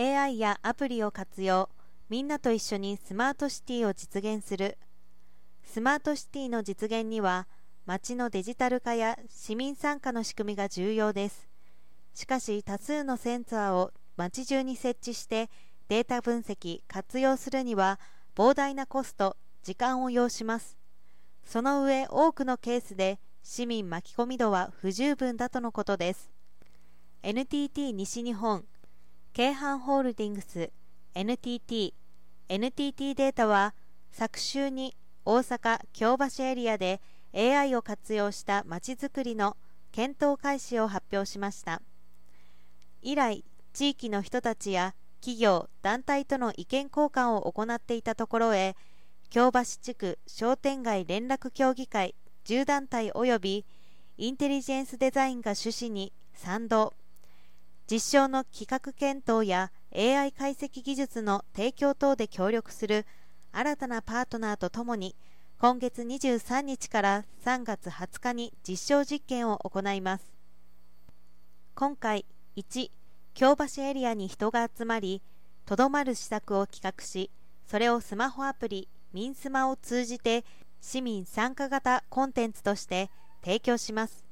AI やアプリを活用みんなと一緒にスマートシティを実現する。スマートシティの実現には街のデジタル化や市民参加の仕組みが重要です。しかし多数のセンサーを街中に設置してデータ分析活用するには膨大なコスト時間を要します。その上多くのケースで市民巻き込み度は不十分だとのことです。NTT 西日本京阪ホールディングス NTT NTT データは昨週に大阪京橋エリアで AI を活用したまちづくりの検討開始を発表しました。以来地域の人たちや企業団体との意見交換を行っていたところへ京橋地区商店街連絡協議会10団体及びインテリジェンスデザインが趣旨に賛同。実証の企画検討や AI 解析技術の提供等で協力する新たなパートナーとともに今月23日から3月20日に実証実験を行います。今回1京橋エリアに人が集まりとどまる施策を企画しそれをスマホアプリミンスマを通じて市民参加型コンテンツとして提供します。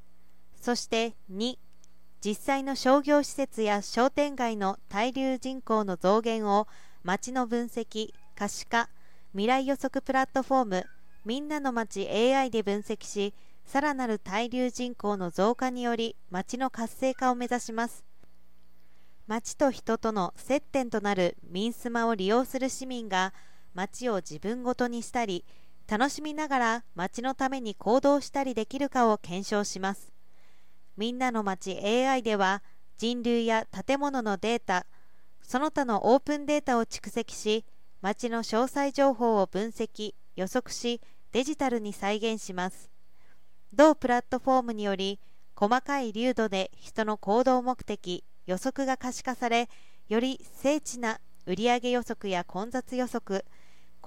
そして2実際の商業施設や商店街の滞留人口の増減を街の分析可視化未来予測プラットフォームみんなの街 AI で分析しさらなる滞留人口の増加により街の活性化を目指します。街と人との接点となるミンスマを利用する市民が街を自分ごとにしたり楽しみながら街のために行動したりできるかを検証します。みんなの街 AI では人流や建物のデータその他のオープンデータを蓄積し街の詳細情報を分析予測しデジタルに再現します。同プラットフォームにより細かい流度で人の行動目的予測が可視化されより精緻な売上予測や混雑予測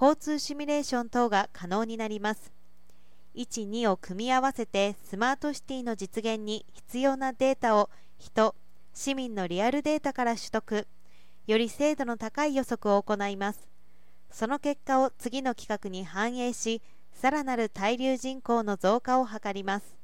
交通シミュレーション等が可能になります。12を組み合わせてスマートシティの実現に必要なデータを人市民のリアルデータから取得より精度の高い予測を行います。その結果を次の企画に反映しさらなる滞留人口の増加を図ります。